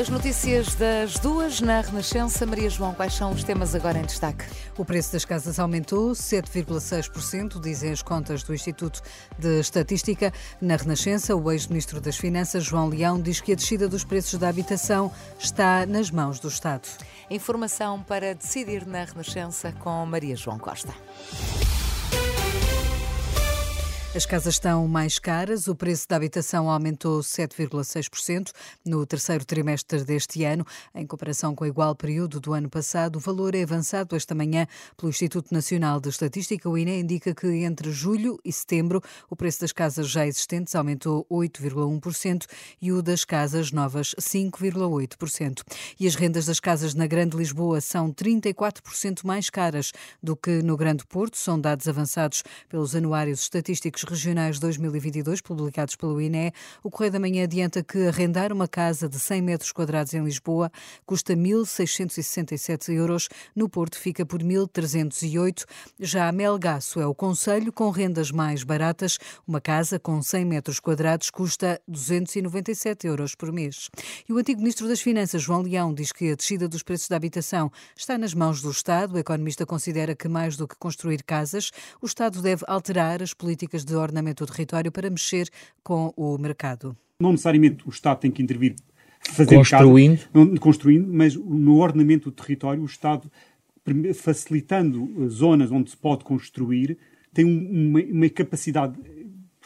As notícias das duas na Renascença. Maria João, quais são os temas agora em destaque? O preço das casas aumentou 7,6%, dizem as contas do Instituto de Estatística. Na Renascença, o ex-ministro das Finanças, João Leão, diz que a descida dos preços da habitação está nas mãos do Estado. Informação para decidir na Renascença com Maria João Costa. As casas estão mais caras, o preço da habitação aumentou 7,6% no terceiro trimestre deste ano, em comparação com o igual período do ano passado. O valor é avançado esta manhã pelo Instituto Nacional de Estatística. O INE indica que entre julho e setembro o preço das casas já existentes aumentou 8,1% e o das casas novas 5,8%. E as rendas das casas na Grande Lisboa são 34% mais caras do que no Grande Porto, são dados avançados pelos anuários estatísticos Regionais 2022, publicados pelo INE, o Correio da Manhã adianta que arrendar uma casa de 100 metros quadrados em Lisboa custa 1.667 euros, no Porto fica por 1.308. Já Melgaço é o conselho com rendas mais baratas. Uma casa com 100 metros quadrados custa 297 euros por mês. E o antigo Ministro das Finanças, João Leão, diz que a descida dos preços da habitação está nas mãos do Estado. O economista considera que mais do que construir casas, o Estado deve alterar as políticas de de ordenamento do território para mexer com o mercado. Não necessariamente o Estado tem que intervir fazendo construindo. Casa, não, construindo, mas no ordenamento do território, o Estado, facilitando zonas onde se pode construir, tem uma, uma capacidade,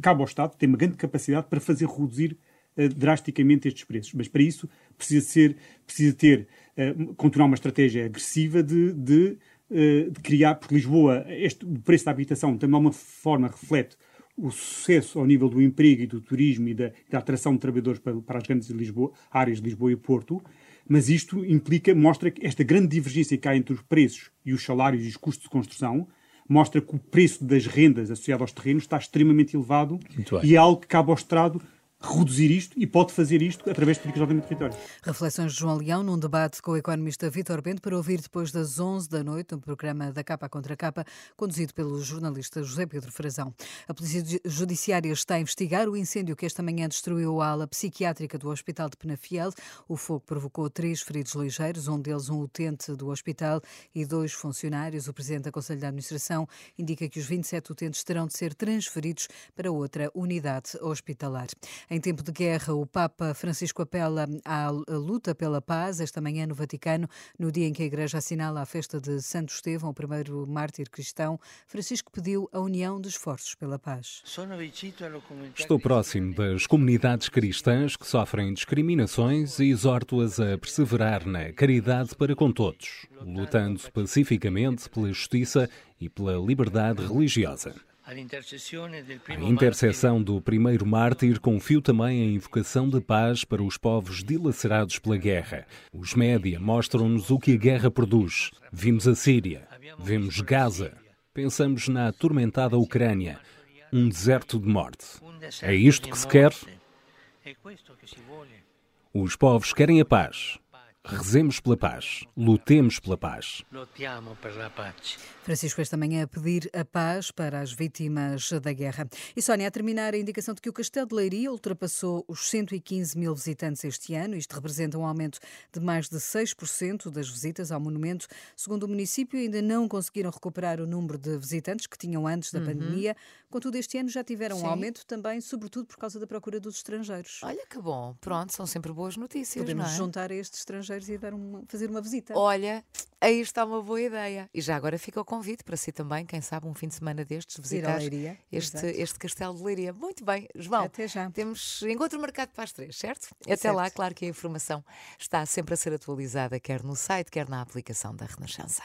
cabe ao Estado, tem uma grande capacidade para fazer reduzir uh, drasticamente estes preços. Mas para isso precisa, ser, precisa ter, uh, continuar uma estratégia agressiva de, de, uh, de criar, porque Lisboa, este, o preço da habitação também de uma forma reflete o sucesso ao nível do emprego e do turismo e da, da atração de trabalhadores para, para as grandes de Lisboa, áreas de Lisboa e Porto, mas isto implica, mostra que esta grande divergência que há entre os preços e os salários e os custos de construção mostra que o preço das rendas associado aos terrenos está extremamente elevado e é algo que cabe ao Estado reduzir isto e pode fazer isto através de políticas de ordenamento território. Reflexões de João Leão num debate com o economista Vítor Bento para ouvir depois das 11 da noite no programa da Capa contra Capa, conduzido pelo jornalista José Pedro Frazão. A Polícia Judiciária está a investigar o incêndio que esta manhã destruiu a ala psiquiátrica do Hospital de Penafiel. O fogo provocou três feridos ligeiros, um deles um utente do hospital e dois funcionários. O presidente da Conselho de Administração indica que os 27 utentes terão de ser transferidos para outra unidade hospitalar. Em tempo de guerra, o Papa Francisco apela à luta pela paz esta manhã no Vaticano, no dia em que a Igreja assinala a festa de Santo Estevão, o primeiro mártir cristão. Francisco pediu a união de esforços pela paz. Estou próximo das comunidades cristãs que sofrem discriminações e exorto-as a perseverar na caridade para com todos, lutando pacificamente pela justiça e pela liberdade religiosa. A intercessão do primeiro mártir confio também a invocação de paz para os povos dilacerados pela guerra. Os média mostram-nos o que a guerra produz. Vimos a Síria, vemos Gaza, pensamos na atormentada Ucrânia, um deserto de morte. É isto que se quer? Os povos querem a paz. Rezemos pela paz, lutemos pela paz. Francisco esta manhã a pedir a paz para as vítimas da guerra. E Sónia, a terminar a indicação de que o Castelo de Leiria ultrapassou os 115 mil visitantes este ano. Isto representa um aumento de mais de 6% das visitas ao monumento. Segundo o município, ainda não conseguiram recuperar o número de visitantes que tinham antes da uhum. pandemia. Contudo, este ano já tiveram Sim. um aumento também, sobretudo por causa da procura dos estrangeiros. Olha que bom. Pronto, são sempre boas notícias. Podemos é? juntar a estes estrangeiros e dar uma, fazer uma visita. Olha, aí está uma boa ideia. E já agora fica o convite para si também, quem sabe, um fim de semana destes, visitar este, este castelo de Leiria. Muito bem, João. Até já. Temos encontro marcado para as três, certo? Até certo. lá, claro que a informação está sempre a ser atualizada, quer no site, quer na aplicação da Renascença.